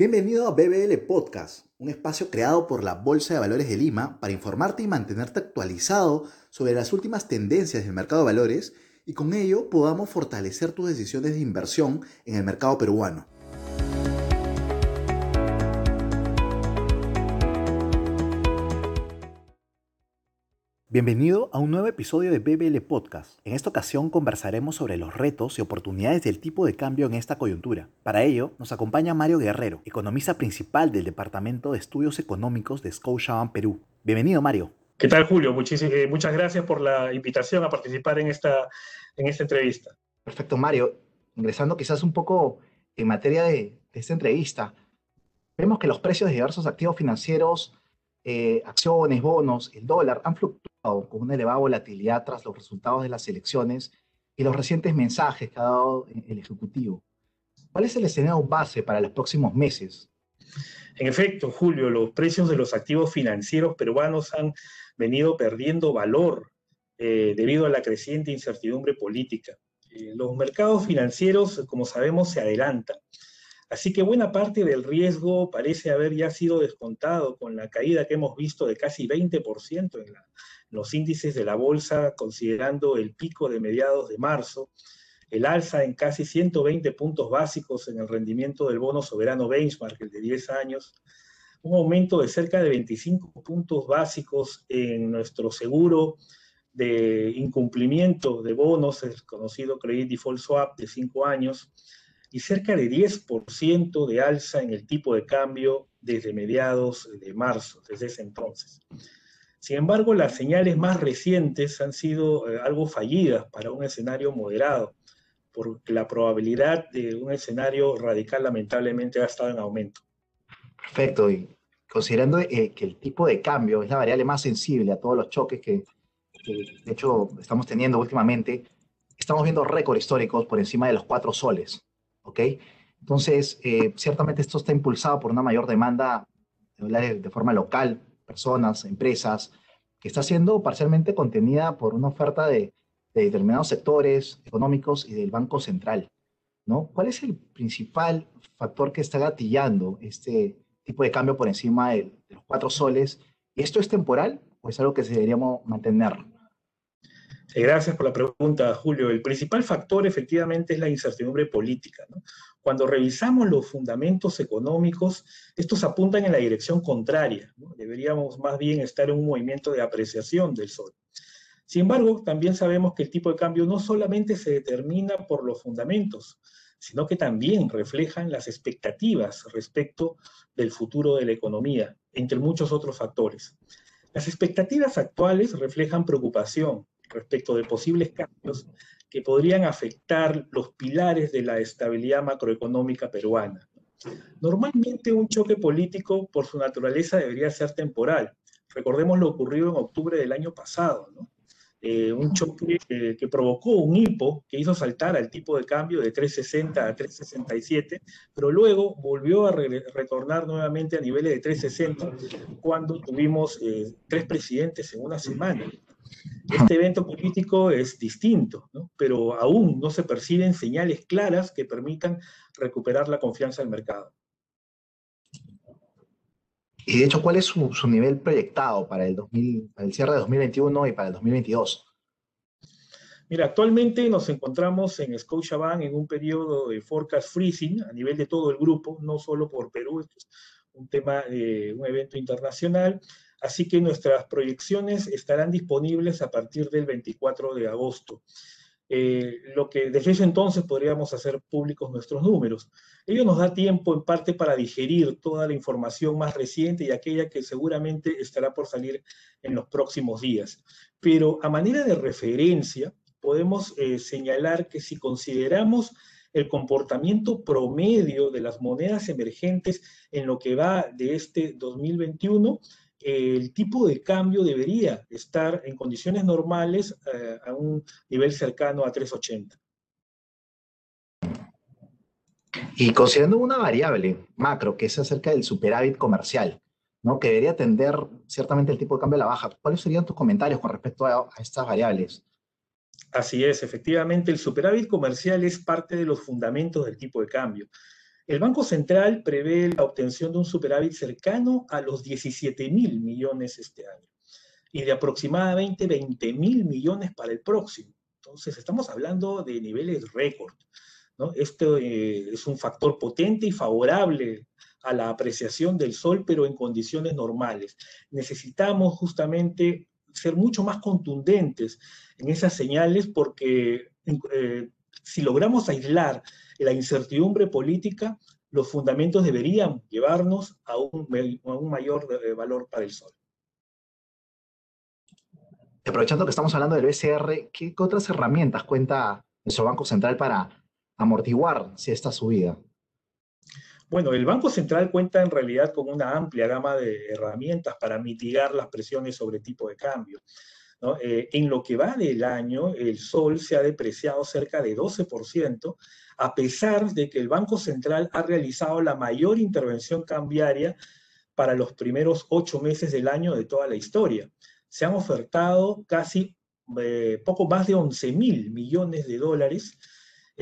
Bienvenido a BBL Podcast, un espacio creado por la Bolsa de Valores de Lima para informarte y mantenerte actualizado sobre las últimas tendencias del mercado de valores y con ello podamos fortalecer tus decisiones de inversión en el mercado peruano. Bienvenido a un nuevo episodio de BBL Podcast. En esta ocasión conversaremos sobre los retos y oportunidades del tipo de cambio en esta coyuntura. Para ello, nos acompaña Mario Guerrero, economista principal del Departamento de Estudios Económicos de Scotiabank Perú. Bienvenido, Mario. ¿Qué tal, Julio? Eh, muchas gracias por la invitación a participar en esta, en esta entrevista. Perfecto, Mario. Ingresando quizás un poco en materia de, de esta entrevista, vemos que los precios de diversos activos financieros eh, acciones, bonos, el dólar han fluctuado con una elevada volatilidad tras los resultados de las elecciones y los recientes mensajes que ha dado el Ejecutivo. ¿Cuál es el escenario base para los próximos meses? En efecto, Julio, los precios de los activos financieros peruanos han venido perdiendo valor eh, debido a la creciente incertidumbre política. Eh, los mercados financieros, como sabemos, se adelantan Así que buena parte del riesgo parece haber ya sido descontado con la caída que hemos visto de casi 20% en, los índices de la bolsa, considerando el pico de mediados de marzo, el alza en casi 120 puntos básicos en el rendimiento del bono soberano benchmark, el de 10 años, un aumento de cerca de 25 puntos básicos en nuestro seguro de incumplimiento de bonos, el conocido Credit Default Swap de 5 años, y cerca de 10% de alza en el tipo de cambio desde mediados de marzo, desde ese entonces. Sin embargo, las señales más recientes han sido eh, algo fallidas para un escenario moderado, porque la probabilidad de un escenario radical lamentablemente ha estado en aumento. Perfecto, y considerando eh, que el tipo de cambio es la variable más sensible a todos los choques que, que de hecho estamos teniendo últimamente, estamos viendo récords históricos por encima de los cuatro soles. ¿Ok? Entonces, eh, ciertamente esto está impulsado por una mayor demanda de, de forma local, personas, empresas, que está siendo parcialmente contenida por una oferta de, determinados sectores económicos y del Banco Central, ¿no? ¿Cuál es el principal factor que está gatillando este tipo de cambio por encima de, de los cuatro soles? ¿Y esto es temporal o es algo que deberíamos mantener? Gracias por la pregunta, Julio. El principal factor efectivamente es la incertidumbre política. Cuando revisamos los fundamentos económicos, estos apuntan en la dirección contraria. Deberíamos más bien estar en un movimiento de apreciación del sol. Sin embargo, también sabemos que el tipo de cambio no solamente se determina por los fundamentos, sino que también reflejan las expectativas respecto del futuro de la economía, entre muchos otros factores. Las expectativas actuales reflejan preocupación, respecto de posibles cambios que podrían afectar los pilares de la estabilidad macroeconómica peruana. Normalmente un choque político por su naturaleza debería ser temporal. Recordemos lo ocurrido en octubre del año pasado, eh, un choque que provocó un hipo que hizo saltar al tipo de cambio de 360 a 367, pero luego volvió a retornar nuevamente a niveles de 360 cuando tuvimos eh, tres presidentes en una semana. Este evento político es distinto, pero aún no se perciben señales claras que permitan recuperar la confianza del mercado. Y de hecho, ¿cuál es su, nivel proyectado para el, 2000, para el cierre de 2021 y para el 2022? Mira, actualmente nos encontramos en Scotiabank en un periodo de forecast freezing a nivel de todo el grupo, no solo por Perú, esto es un tema, de un evento internacional. Así que nuestras proyecciones estarán disponibles a partir del 24 de agosto. Eh, lo que desde ese entonces podríamos hacer públicos nuestros números. Ello nos da tiempo en parte para digerir toda la información más reciente y aquella que seguramente estará por salir en los próximos días. Pero a manera de referencia, podemos eh, señalar que si consideramos el comportamiento promedio de las monedas emergentes en lo que va de este 2021, el tipo de cambio debería estar en condiciones normales eh, a un nivel cercano a 380. Y considerando una variable macro que es acerca del superávit comercial, ¿no? que debería atender ciertamente el tipo de cambio a la baja, ¿cuáles serían tus comentarios con respecto a, a estas variables? Así es, efectivamente, el superávit comercial es parte de los fundamentos del tipo de cambio. El Banco Central prevé la obtención de un superávit cercano a los 17 mil millones este año y de aproximadamente 20 mil millones para el próximo. Entonces, estamos hablando de niveles récord. ¿no? Esto eh, es un factor potente y favorable a la apreciación del sol, pero en condiciones normales. Necesitamos justamente ser mucho más contundentes en esas señales porque eh, si logramos aislar la incertidumbre política, los fundamentos deberían llevarnos a un, a un mayor eh, valor para el sol. Aprovechando que estamos hablando del BCR, ¿qué otras herramientas cuenta nuestro Banco Central para amortiguar si esta subida? Bueno, el Banco Central cuenta en realidad con una amplia gama de herramientas para mitigar las presiones sobre tipo de cambio. Eh, en lo que va del año, el sol se ha depreciado cerca de 12%, a pesar de que el Banco Central ha realizado la mayor intervención cambiaria para los primeros ocho meses del año de toda la historia. Se han ofertado casi eh, poco más de 11 mil millones de dólares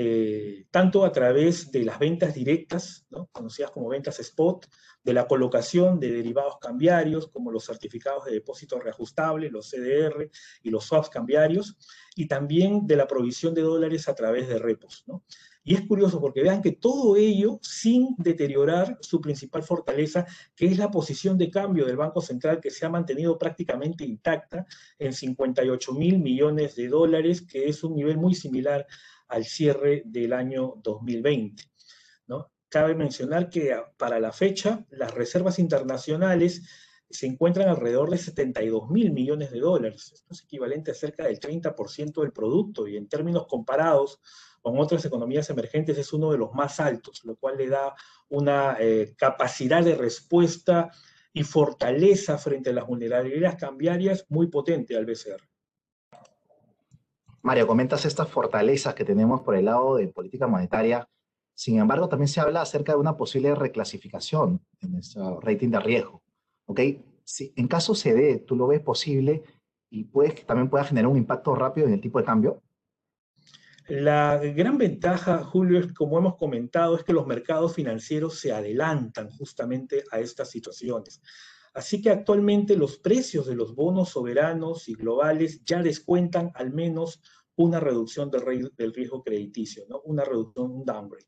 eh, tanto a través de las ventas directas, conocidas como ventas spot, de la colocación de derivados cambiarios, como los certificados de depósito reajustable, los CDR y los swaps cambiarios, y también de la provisión de dólares a través de repos. Y es curioso porque vean que todo ello sin deteriorar su principal fortaleza, que es la posición de cambio del Banco Central, que se ha mantenido prácticamente intacta en 58 mil millones de dólares, que es un nivel muy similar al cierre del año 2020. ¿no? Cabe mencionar que para la fecha las reservas internacionales se encuentran alrededor de 72 mil millones de dólares. Esto es equivalente a cerca del 30% del producto y en términos comparados con otras economías emergentes es uno de los más altos, lo cual le da una eh, capacidad de respuesta y fortaleza frente a las vulnerabilidades cambiarias muy potente al BCR. Mario, comentas estas fortalezas que tenemos por el lado de política monetaria. Sin embargo, también se habla acerca de una posible reclasificación en nuestro rating de riesgo. ¿Ok? Si en caso se dé, ¿tú lo ves posible y puedes también pueda generar un impacto rápido en el tipo de cambio? La gran ventaja, Julio, es como hemos comentado, es que los mercados financieros se adelantan justamente a estas situaciones. Así que actualmente los precios de los bonos soberanos y globales ya descuentan al menos una reducción del, riesgo crediticio, ¿no? una reducción, un downgrade.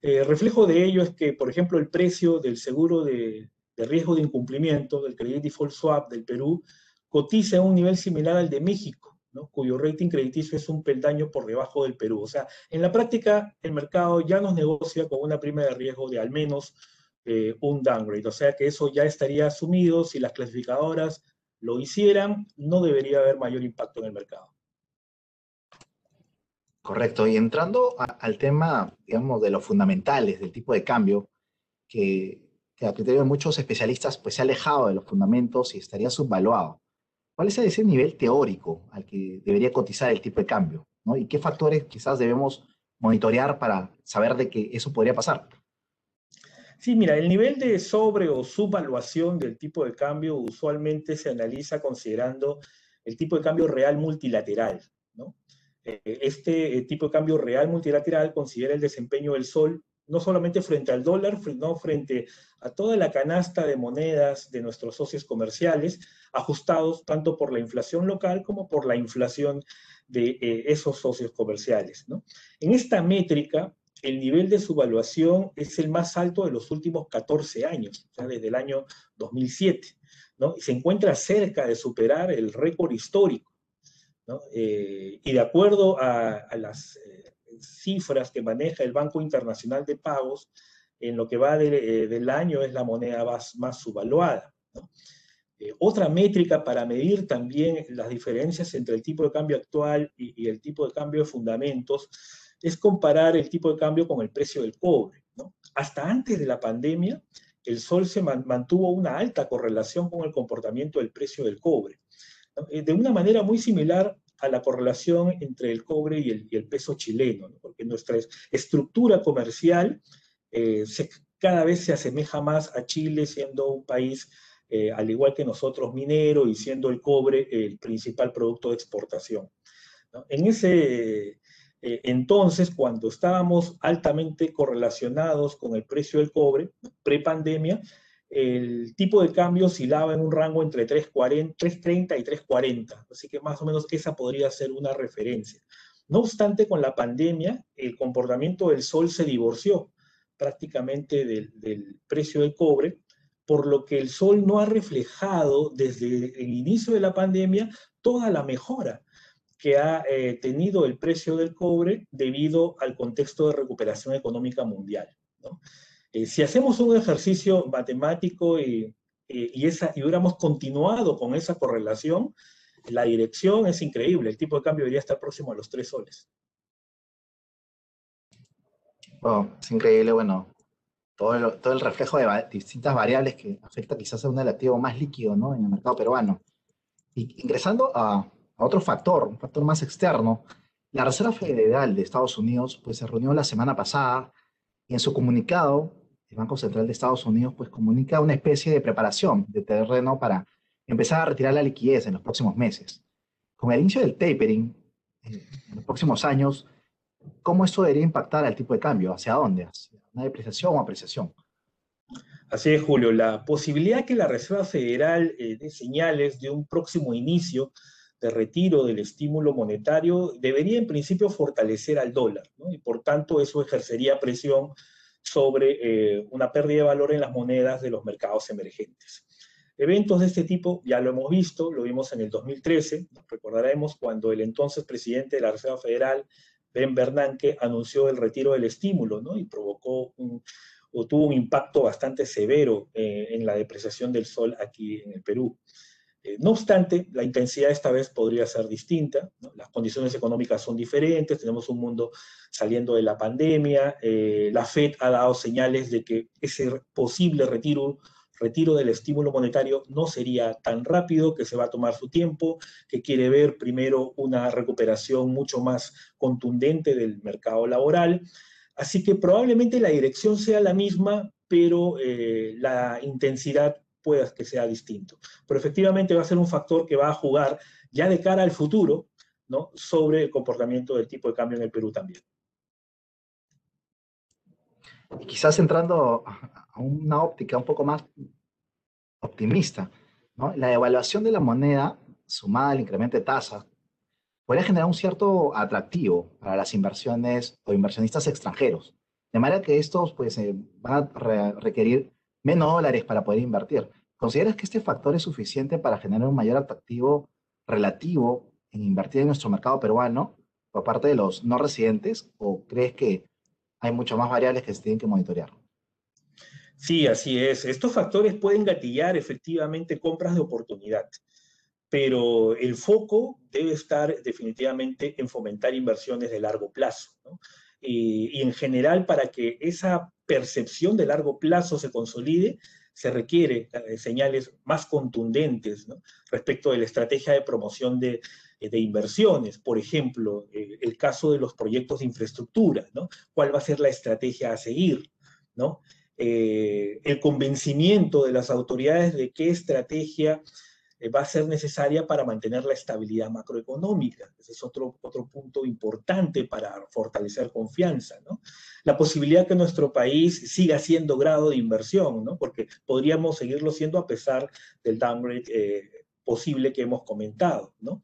Eh, reflejo de ello es que, por ejemplo, el precio del seguro de, riesgo de incumplimiento, del Credit Default Swap del Perú, cotiza a un nivel similar al de México, ¿no? cuyo rating crediticio es un peldaño por debajo del Perú. O sea, en la práctica, el mercado ya nos negocia con una prima de riesgo de al menos eh, un downgrade. O sea que eso ya estaría asumido. Si las clasificadoras lo hicieran, no debería haber mayor impacto en el mercado. Correcto. Y entrando al tema, digamos, de los fundamentales del tipo de cambio, que, a criterio de muchos especialistas, pues se ha alejado de los fundamentos y estaría subvaluado. ¿Cuál es ese nivel teórico al que debería cotizar el tipo de cambio? ¿Y qué factores quizás debemos monitorear para saber de que eso podría pasar? Sí, mira, el nivel de sobre o subvaluación del tipo de cambio usualmente se analiza considerando el tipo de cambio real multilateral, ¿no? Eh, este eh, tipo de cambio real multilateral considera el desempeño del sol no solamente frente al dólar, sino frente a toda la canasta de monedas de nuestros socios comerciales, ajustados tanto por la inflación local como por la inflación de eh, esos socios comerciales. ¿no? En esta métrica, el nivel de subvaluación es el más alto de los últimos 14 años, o sea, desde el año 2007, ¿no? Y se encuentra cerca de superar el récord histórico, Eh, y de acuerdo a, las eh, cifras que maneja el Banco Internacional de Pagos, en lo que va eh, del año es la moneda más, subvaluada, otra métrica para medir también las diferencias entre el tipo de cambio actual y, el tipo de cambio de fundamentos es comparar el tipo de cambio con el precio del cobre. Hasta antes de la pandemia, el sol se mantuvo una alta correlación con el comportamiento del precio del cobre, de una manera muy similar a la correlación entre el cobre y el, peso chileno, porque nuestra estructura comercial eh, cada vez se asemeja más a Chile, siendo un país, eh, al igual que nosotros, minero y siendo el cobre el principal producto de exportación. En ese Eh, entonces, cuando estábamos altamente correlacionados con el precio del cobre, pre-pandemia, el tipo de cambio oscilaba en un rango entre 3.30 y 3.40, así que más o menos esa podría ser una referencia. No obstante, con la pandemia, el comportamiento del sol se divorció prácticamente del, del precio del cobre, por lo que el sol no ha reflejado desde el inicio de la pandemia toda la mejora que ha eh, tenido el precio del cobre debido al contexto de recuperación económica mundial. Eh, si hacemos un ejercicio matemático y, y, esa, y hubiéramos continuado con esa correlación, la dirección es increíble. El tipo de cambio debería estar próximo a los tres soles. es increíble, bueno, todo el, todo el reflejo de distintas variables que afecta quizás a un activo más líquido ¿no? en el mercado peruano. Y ingresando a, a, otro factor, un factor más externo, la Reserva Federal de Estados Unidos pues, se reunió la semana pasada y en su comunicado, el Banco Central de Estados Unidos pues, comunica una especie de preparación de terreno para empezar a retirar la liquidez en los próximos meses. Con el inicio del tapering eh, en los próximos años, ¿cómo esto debería impactar al tipo de cambio? ¿Hacia dónde? ¿Hacia una depreciación o apreciación? Así es, Julio. La posibilidad que la Reserva Federal eh, dé señales de un próximo inicio de retiro del estímulo monetario debería en principio fortalecer al dólar, y por tanto eso ejercería presión sobre eh, una pérdida de valor en las monedas de los mercados emergentes. Eventos de este tipo ya lo hemos visto, lo vimos en el 2013, recordaremos cuando el entonces presidente de la Reserva Federal, Ben Bernanke, anunció el retiro del estímulo ¿no? y provocó o tuvo un impacto bastante severo eh, en la depreciación del sol aquí en el Perú. Eh, no obstante, la intensidad esta vez podría ser distinta, las condiciones económicas son diferentes, tenemos un mundo saliendo de la pandemia, eh, la Fed ha dado señales de que ese posible retiro del estímulo monetario no sería tan rápido, que se va a tomar su tiempo, que quiere ver primero una recuperación mucho más contundente del mercado laboral. Así que probablemente la dirección sea la misma, pero eh, la intensidad pueda que sea distinto. Pero efectivamente va a ser un factor que va a jugar ya de cara al futuro, ¿no? Sobre el comportamiento del tipo de cambio en el Perú también. Y quizás entrando a una óptica un poco más optimista, ¿no? la devaluación de la moneda sumada al incremento de tasa podría generar un cierto atractivo para las inversiones o inversionistas extranjeros, de manera que estos pues, eh, van a requerir menos dólares para poder invertir. ¿Consideras que este factor es suficiente para generar un mayor atractivo relativo en invertir en nuestro mercado peruano por parte de los no residentes o crees que hay muchas más variables que se tienen que monitorear? Sí, así es. Estos factores pueden gatillar efectivamente compras de oportunidad, pero el foco debe estar definitivamente en fomentar inversiones de largo plazo. Y, en general, para que esa percepción de largo plazo se consolide, se requiere eh, señales más contundentes respecto de la estrategia de promoción de, eh, inversiones. Por ejemplo, eh, el caso de los proyectos de infraestructura. ¿Cuál va a ser la estrategia a seguir? Eh, el convencimiento de las autoridades de qué estrategia va a ser necesaria para mantener la estabilidad macroeconómica. Ese es otro, otro punto importante para fortalecer confianza. ¿no? La posibilidad que nuestro país siga siendo grado de inversión, ¿no? porque podríamos seguirlo siendo a pesar del downgrade eh, posible que hemos comentado. ¿no?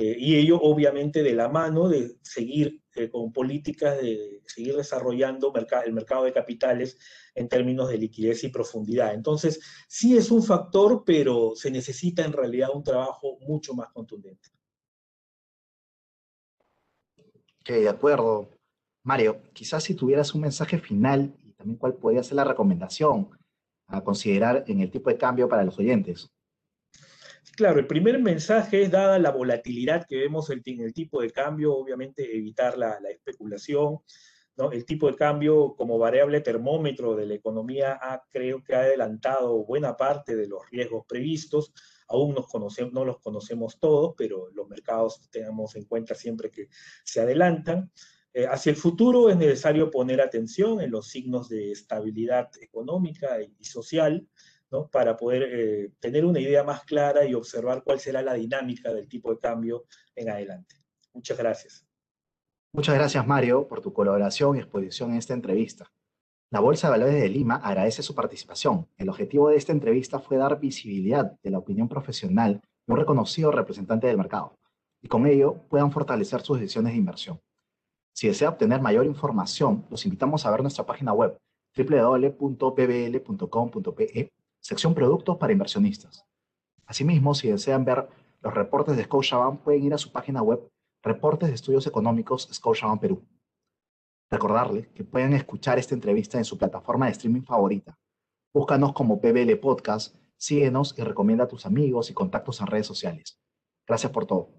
y ello obviamente de la mano de seguir con políticas de seguir desarrollando el mercado de capitales en términos de liquidez y profundidad. Entonces, sí es un factor, pero se necesita en realidad un trabajo mucho más contundente. Ok, de acuerdo. Mario, quizás si tuvieras un mensaje final y también cuál podría ser la recomendación a considerar en el tipo de cambio para los oyentes. Claro, el primer mensaje es, dada la volatilidad que vemos en el tipo de cambio, obviamente evitar la, la especulación, el tipo de cambio como variable termómetro de la economía ha, creo que ha adelantado buena parte de los riesgos previstos. Aún nos conocemos, no los conocemos todos, pero los mercados tenemos en cuenta siempre que se adelantan. Eh, hacia el futuro es necesario poner atención en los signos de estabilidad económica y, social, ¿no? para poder eh, tener una idea más clara y observar cuál será la dinámica del tipo de cambio en adelante. Muchas gracias. Muchas gracias, Mario, por tu colaboración y exposición en esta entrevista. La Bolsa de Valores de Lima agradece su participación. El objetivo de esta entrevista fue dar visibilidad de la opinión profesional de un reconocido representante del mercado y con ello puedan fortalecer sus decisiones de inversión. Si desea obtener mayor información, los invitamos a ver nuestra página web www.pbl.com.pe, sección Productos para Inversionistas. Asimismo, si desean ver los reportes de Scotiabank, pueden ir a su página web Reportes de Estudios Económicos Scotiabank Perú. Recordarles que pueden escuchar esta entrevista en su plataforma de streaming favorita. Búscanos como PBL Podcast, síguenos y recomienda a tus amigos y contactos en redes sociales. Gracias por todo.